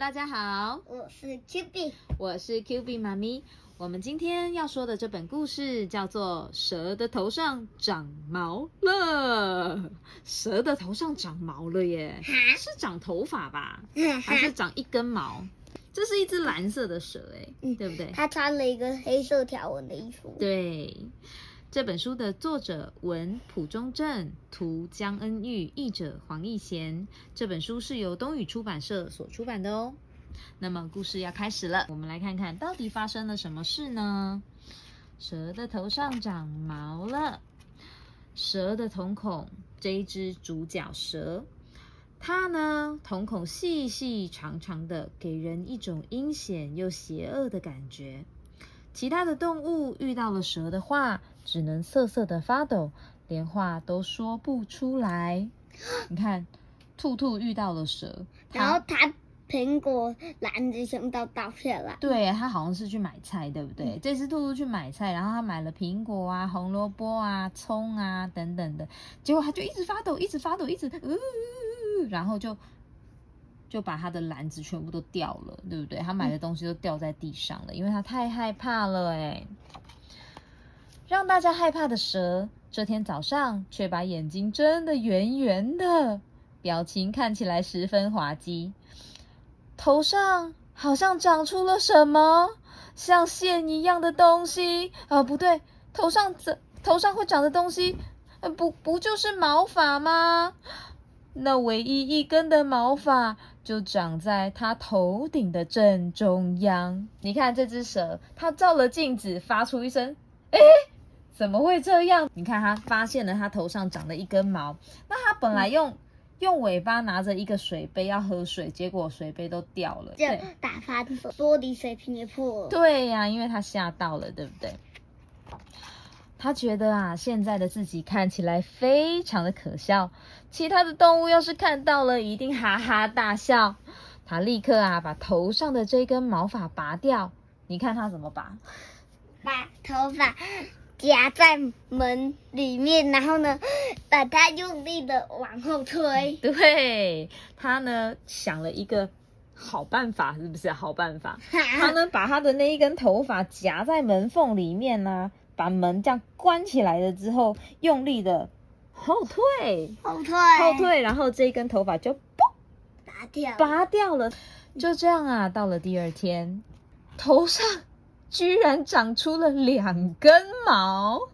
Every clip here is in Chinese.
大家好，我是 Q B，我是 Q B 妈咪。我们今天要说的这本故事叫做《蛇的头上长毛了》。蛇的头上长毛了耶，是长头发吧？还是长一根毛？这是一只蓝色的蛇哎，对不对？它穿了一个黑色条纹的衣服。对。这本书的作者文蒲中正，图江恩玉，译者黄义贤。这本书是由东宇出版社所出版的哦。那么故事要开始了，我们来看看到底发生了什么事呢？蛇的头上长毛了。蛇的瞳孔，这一只主角蛇，它呢瞳孔细细长长的，给人一种阴险又邪恶的感觉。其他的动物遇到了蛇的话，只能瑟瑟的发抖，连话都说不出来。你看，兔兔遇到了蛇，然后它苹果篮子全都倒下来。对，它好像是去买菜，对不对？这只兔兔去买菜，然后它买了苹果啊、红萝卜啊、葱啊等等的，结果它就一直发抖，一直发抖，一直呃，然后就。就把他的篮子全部都掉了，对不对？他买的东西都掉在地上了，因为他太害怕了哎。让大家害怕的蛇，这天早上却把眼睛睁得圆圆的，表情看起来十分滑稽，头上好像长出了什么像线一样的东西啊！不对，头上怎头上会长的东西，不不就是毛发吗？那唯一一根的毛发。就长在它头顶的正中央。你看这只蛇，它照了镜子，发出一声“哎，怎么会这样？”你看它发现了它头上长了一根毛。那它本来用用尾巴拿着一个水杯要喝水，结果水杯都掉了，就打翻玻璃水瓶也破了。对呀，因为它吓到了，对不对？他觉得啊，现在的自己看起来非常的可笑，其他的动物要是看到了，一定哈哈大笑。他立刻啊，把头上的这根毛发拔掉。你看他怎么拔？把头发夹在门里面，然后呢，把它用力的往后推。对他呢，想了一个好办法，是不是好办法？他呢，把他的那一根头发夹在门缝里面呢。把门这样关起来了之后，用力的后退，后退，后退，然后这一根头发就嘣拔掉，拔掉了。就这样啊，到了第二天，头上居然长出了两根毛，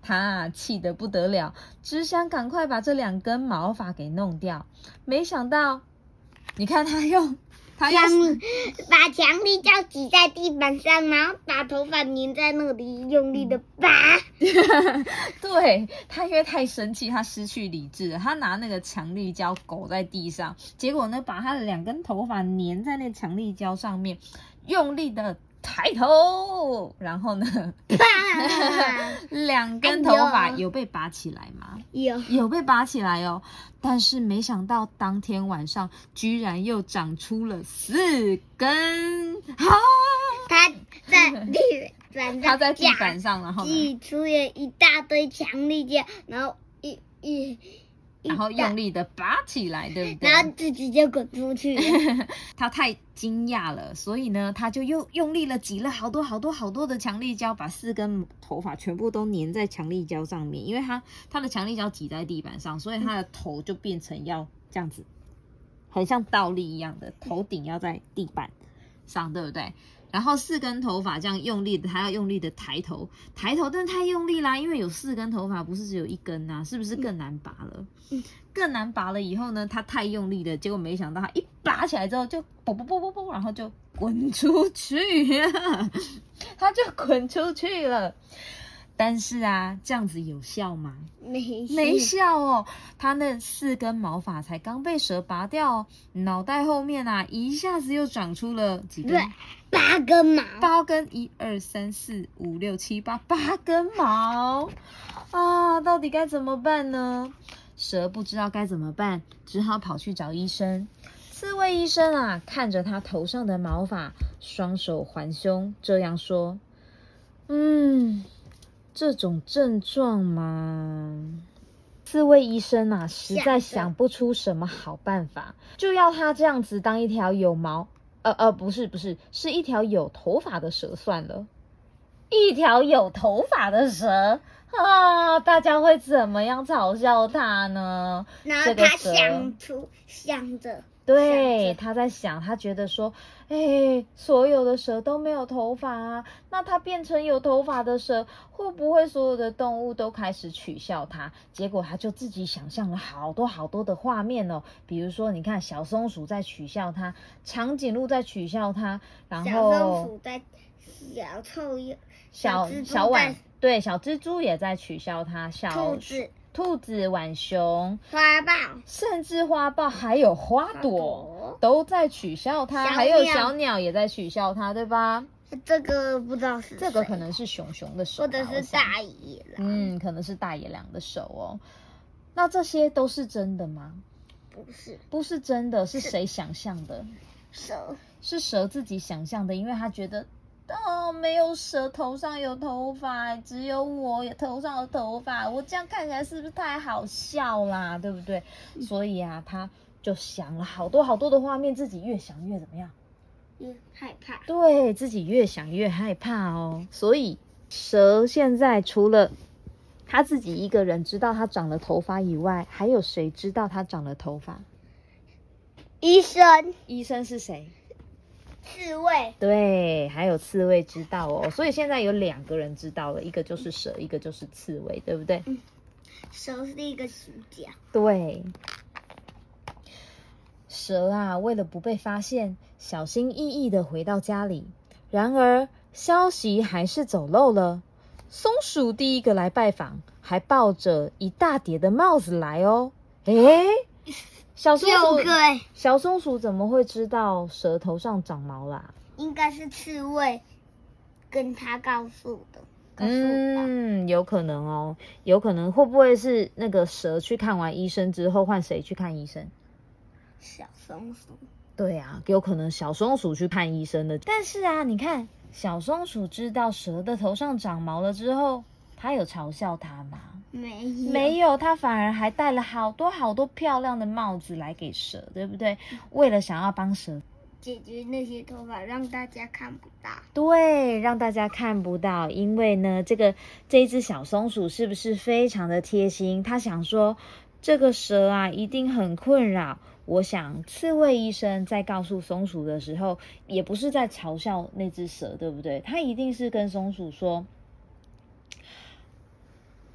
他气得不得了，只想赶快把这两根毛发给弄掉。没想到，你看他用。强把强力胶挤在地板上，然后把头发粘在那里，用力的拔。对他因为太生气，他失去理智了，他拿那个强力胶勾在地上，结果呢，把他的两根头发粘在那强力胶上面，用力的。抬头，然后呢？两根头发有被拔起来吗？有，有被拔起来哦。但是没想到当天晚上居然又长出了四根。哈！他在地板上，他在地板上，然后挤出了一大堆强力胶，然后一一。然后用力的拔起来，对不对？然后自己就滚出去。他太惊讶了，所以呢，他就又用力了挤了好多好多好多的强力胶，把四根头发全部都粘在强力胶上面。因为他他的强力胶挤在地板上，所以他的头就变成要这样子，很像倒立一样的，头顶要在地板上，对不对？然后四根头发这样用力的，他要用力的抬头，抬头，但是太用力啦，因为有四根头发，不是只有一根呐，是不是更难拔了？嗯，更难拔了以后呢，他太用力了，结果没想到他一拔起来之后就啵啵啵啵啵，然后就滚出去，他就滚出去了。但是啊，这样子有效吗？没没效哦。他那四根毛发才刚被蛇拔掉，脑袋后面啊一下子又长出了几根？八根毛。八根，一二三四五六七八，八根毛啊！到底该怎么办呢？蛇不知道该怎么办，只好跑去找医生。刺猬医生啊，看着他头上的毛发，双手环胸，这样说：“嗯。”这种症状嘛，四位医生啊，实在想不出什么好办法，就要他这样子当一条有毛呃呃，不是不是，是一条有头发的蛇算了，一条有头发的蛇啊，大家会怎么样嘲笑它呢？然后他想出想着，对，他在想，他觉得说，哎，所有的蛇都没有头发啊，那它变成有头发的蛇，会不会所有的动物都开始取笑它？结果他就自己想象了好多好多的画面哦，比如说，你看小松鼠在取笑它，长颈鹿在取笑它，然后小松鼠在小臭鼬，小小浣在对小蜘蛛也在取笑它，小兔子、兔子、浣熊，花豹、甚至花豹还有花花朵。都在取笑它，还有小鸟也在取笑它，对吧？这个不知道是这个可能是熊熊的手吧，或者是，大野狼，嗯，可能是大野狼的手哦。那这些都是真的吗？不是不是真的，是是谁想象的？蛇，是蛇自己想象的，因为他觉得。哦，没有蛇头上有头发，只有我头上有头发，我这样看起来是不是太好笑啦？对不对？所以啊，他就想了好多好多的画面，自己越想越怎么样？越害怕。对自己越想越害怕哦。所以蛇现在除了他自己一个人知道他长了头发以外，还有谁知道他长了头发？医生、医生是谁？刺猬、对，还有刺猬知道哦。所以现在有两个人知道了，一个就是蛇，一个就是刺猬，对不对？嗯蛇是一个主角，对。蛇啊，为了不被发现，小心翼翼的回到家里。然而，消息还是走漏了。松鼠第一个来拜访，还抱着一大叠的帽子来哦。诶，小松鼠小松鼠怎么会知道蛇头上长毛啦？应该是刺猬跟他告诉的。嗯，有可能哦，有可能会不会是那个蛇去看完医生之后，换谁去看医生？小松鼠，对啊，有可能小松鼠去看医生的。但是啊，你看小松鼠知道蛇的头上长毛了之后，它有嘲笑它吗？没有没有，他反而还戴了好多好多漂亮的帽子来给蛇，对不对？为了想要帮蛇，解决那些头发，让大家看不到。对，让大家看不到。因为呢，这个这一只小松鼠是不是非常的贴心？他想说，这个蛇啊一定很困扰。我想，刺猬医生在告诉松鼠的时候，也不是在嘲笑那只蛇，对不对？他一定是跟松鼠说：“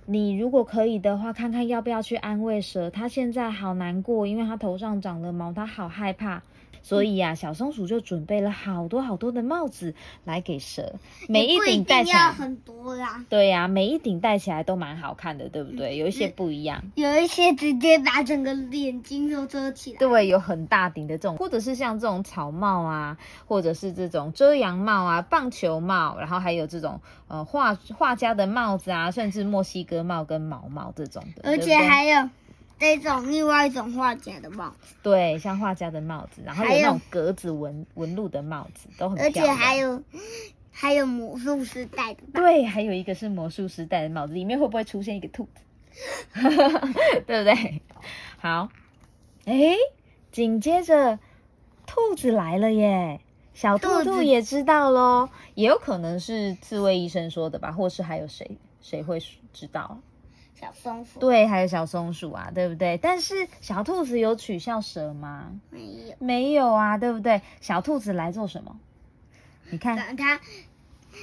你如果可以的话，看看要不要去安慰蛇。它现在好难过，因为它头上长了毛，它好害怕。”所以呀、小松鼠就准备了好多好多的帽子来给蛇，每一顶戴起来，要很多啦，对呀、每一顶戴起来都蛮好看的，对不对？有一些不一样。有一些直接把整个眼睛都遮起来。对，有很大顶的这种，或者是像这种草帽啊，或者是这种遮阳帽啊、棒球帽，然后还有这种呃画画家的帽子啊，甚至墨西哥帽跟毛帽这种的，而且还有对这种另外一种画家的帽子，对，像画家的帽子，然后有那种格子纹纹路的帽子，都很漂亮而。且还有还有魔术师戴的帽子。对，还有一个是魔术师戴的帽子，里面会不会出现一个兔子？对不对？好，诶，紧接着兔子来了耶，小兔兔也知道喽，也有可能是刺猬医生说的吧，或是还有谁谁会知道？小松鼠对，还有小松鼠啊，对不对？但是小兔子有取笑蛇吗？没有，没有啊，对不对？小兔子来做什么？你看，把它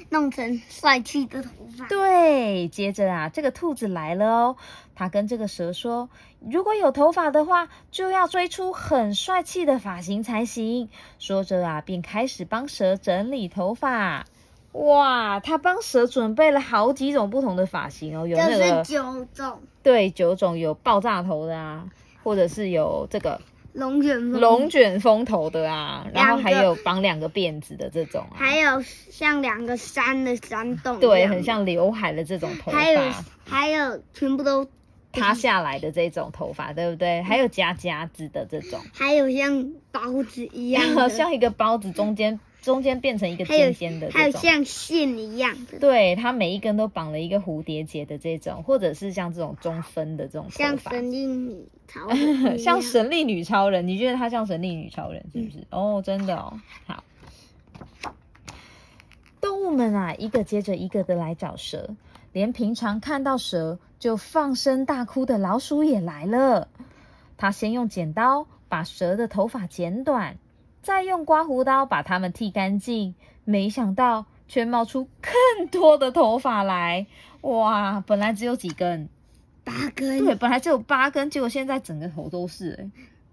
弄成帅气的头发。对，接着啊，这个兔子来了哦，它跟这个蛇说，如果有头发的话，就要追出很帅气的发型才行。说着啊，便开始帮蛇整理头发。哇，他帮蛇准备了好几种不同的发型哦，有就那个是九种对九种有爆炸头的啊，或者是有这个龙卷风，龙卷风头的啊，然后还有绑两个辫子的这种啊，还有像两个山的山洞，对，很。像刘海的这种头发还有发。还有全部都，塌下来的这种头发，对不对？还有夹夹子的这种，还有像包子一样，像一个包子中间中间变成一个尖尖的还有。像线一样的，对，它每一根都绑了一个蝴蝶结的这种，或者是像这种中分的这种像神力女超人 像神力女超人。你觉得她像神力女超人是不是？哦，真的哦。好，动物们啊，一个接着一个的来找蛇，连平常看到蛇就放声大哭的老鼠也来了。它先用剪刀把蛇的头发剪短，再用刮胡刀把它们剃干净。没想到却冒出更多的头发来！哇，本来只有几根，八根，对，本来只有八根，结果现在整个头都是、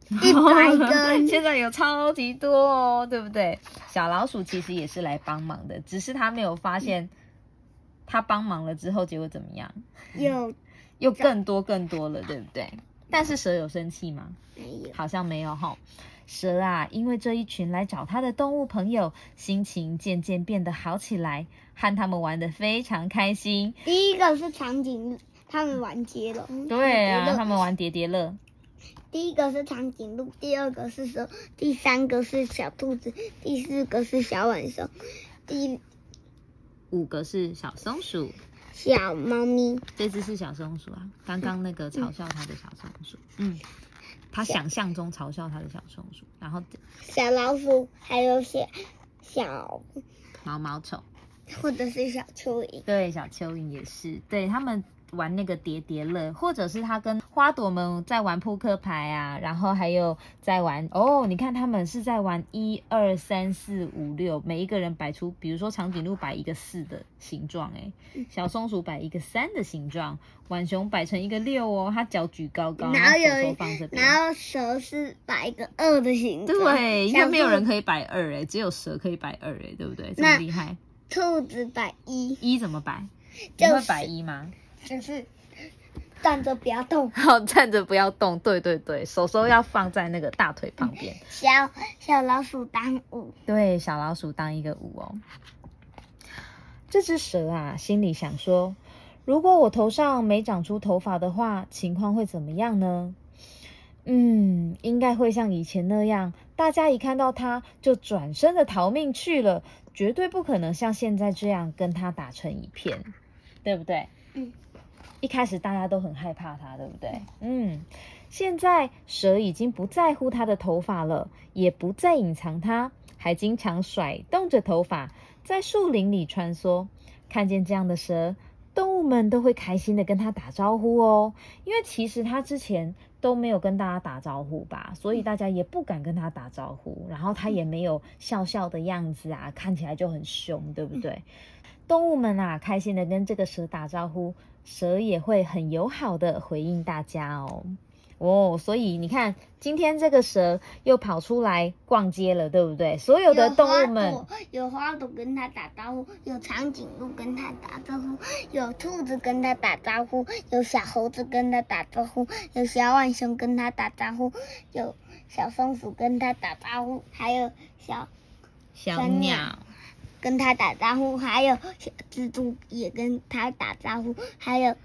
欸，一百根 现在有超级多哦，对不对？小老鼠其实也是来帮忙的，只是它没有发现，它帮忙了之后，结果怎么样？又 又更多更多了，对不对？但是蛇有生气吗？没有？好像没有哈。蛇啊，因为这一群来找它的动物朋友，心情渐渐变得好起来，和他们玩得非常开心。第一个是长颈鹿，他们玩接龙。对啊，他们玩叠叠乐。第一个是长颈鹿，第二个是蛇，第三个是小兔子，第四个是小浣熊，第五个是小松鼠，小猫咪，这只是小松鼠啊，刚刚那个嘲笑它的小松鼠，嗯，他想象中嘲笑他的小松鼠，然后小老鼠，还有小小毛毛虫，或者是小蚯蚓。对，小蚯蚓也是，对他们玩那个叠叠乐，或者是他跟花朵们在玩扑克牌啊，然后还有在玩哦，你看他们是在玩一二三四五六，每一个人摆出，比如说长颈鹿摆一个四的形状，哎，小松鼠摆一个三的形状，浣熊摆成一个六哦，它脚举高高，然后有手放这边。然后蛇是摆一个二的形状，对，应该没有人可以摆二哎，只有蛇可以摆二哎，对不对？这么厉害，兔子摆一，一怎么摆？你就是会摆一吗？就是站着不要动。好，站着不要动。对对对，手手要放在那个大腿旁边。小小老鼠当五，对，小老鼠当一个五哦。这只蛇啊，心里想说：如果我头上没长出头发的话，情况会怎么样呢？嗯，应该会像以前那样，大家一看到它就转身的逃命去了，绝对不可能像现在这样跟它打成一片，对不对？嗯。一开始大家都很害怕它，对不对？嗯，现在蛇已经不在乎它的头发了，也不再隐藏它，还经常甩动着头发在树林里穿梭。看见这样的蛇，动物们都会开心的跟它打招呼哦。因为其实它之前都没有跟大家打招呼吧，所以大家也不敢跟它打招呼。然后它也没有笑笑的样子啊，看起来就很凶，对不对？动物们啊，开心的跟这个蛇打招呼，蛇也会很友好的回应大家哦。哦，所以你看，今天这个蛇又跑出来逛街了，对不对？所有的动物们，有花朵，跟它打招呼，有长颈鹿跟它打招呼，有兔子跟它打招呼，有小猴子跟它打招呼，有小浣熊跟它打招呼，有小松鼠跟它打招呼，还有小小鸟，跟它打招呼，还有小蜘蛛也跟它打招呼，还有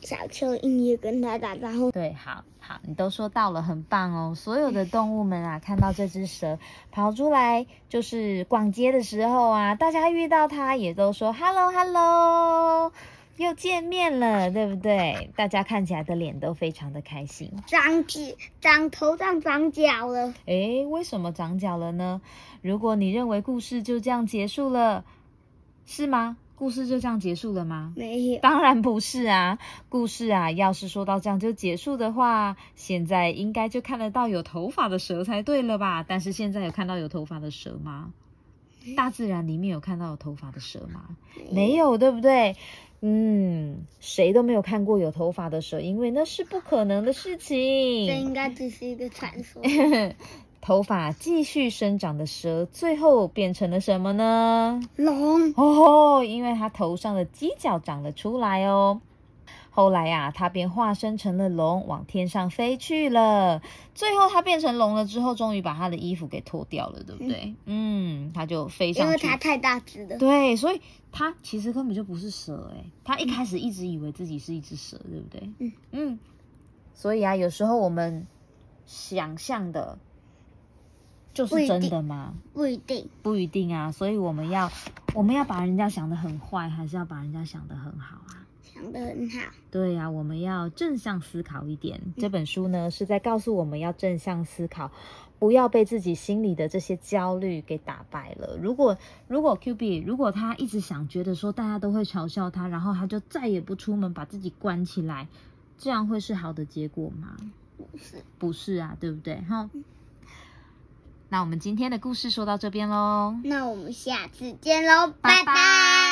小蚯蚓也跟它打招呼。对，好好，你都说到了，很棒哦。所有的动物们啊，看到这只蛇跑出来，就是逛街的时候啊，大家遇到它也都说 “hello hello”，又见面了，对不对？大家看起来的脸都非常的开心。长脚，长头上长脚了。诶，为什么长脚了呢？如果你认为故事就这样结束了，是吗？故事就这样结束了吗？没有，当然不是啊，故事啊，要是说到这样就结束的话，现在应该就看得到有头发的蛇才对了吧？但是现在有看到有头发的蛇吗？大自然里面有看到有头发的蛇吗？没有，对不对？嗯，谁都没有看过有头发的蛇，因为那是不可能的事情这情。应该只是一个传说。头发继续生长的蛇，最后变成了什么呢？龙，哦，因为它头上的犄角长了出来哦。后来呀、他便化身成了龙，往天上飞去了。最后，他变成龙了之后，终于把他的衣服给脱掉了，对不对？嗯，他就飞上去。因为它太大只了。对，所以它其实根本就不是蛇诶，他一开始一直以为自己是一只蛇，对不对？嗯嗯，所以啊，有时候我们想象的，就是真的吗？不一定。不一定啊，所以我们要我们要把人家想得很坏，还是要把人家想得很好啊？想得很好。对呀、我们要正向思考一点。这本书呢是在告诉我们要正向思考，不要被自己心里的这些焦虑给打败了。如果如果 Q B 如果他一直想觉得说大家都会嘲笑他，然后他就再也不出门，把自己关起来，这样会是好的结果吗？不是，不是啊，对不对？哈。那我们今天的故事说到这边喽。那我们下次见喽，拜拜拜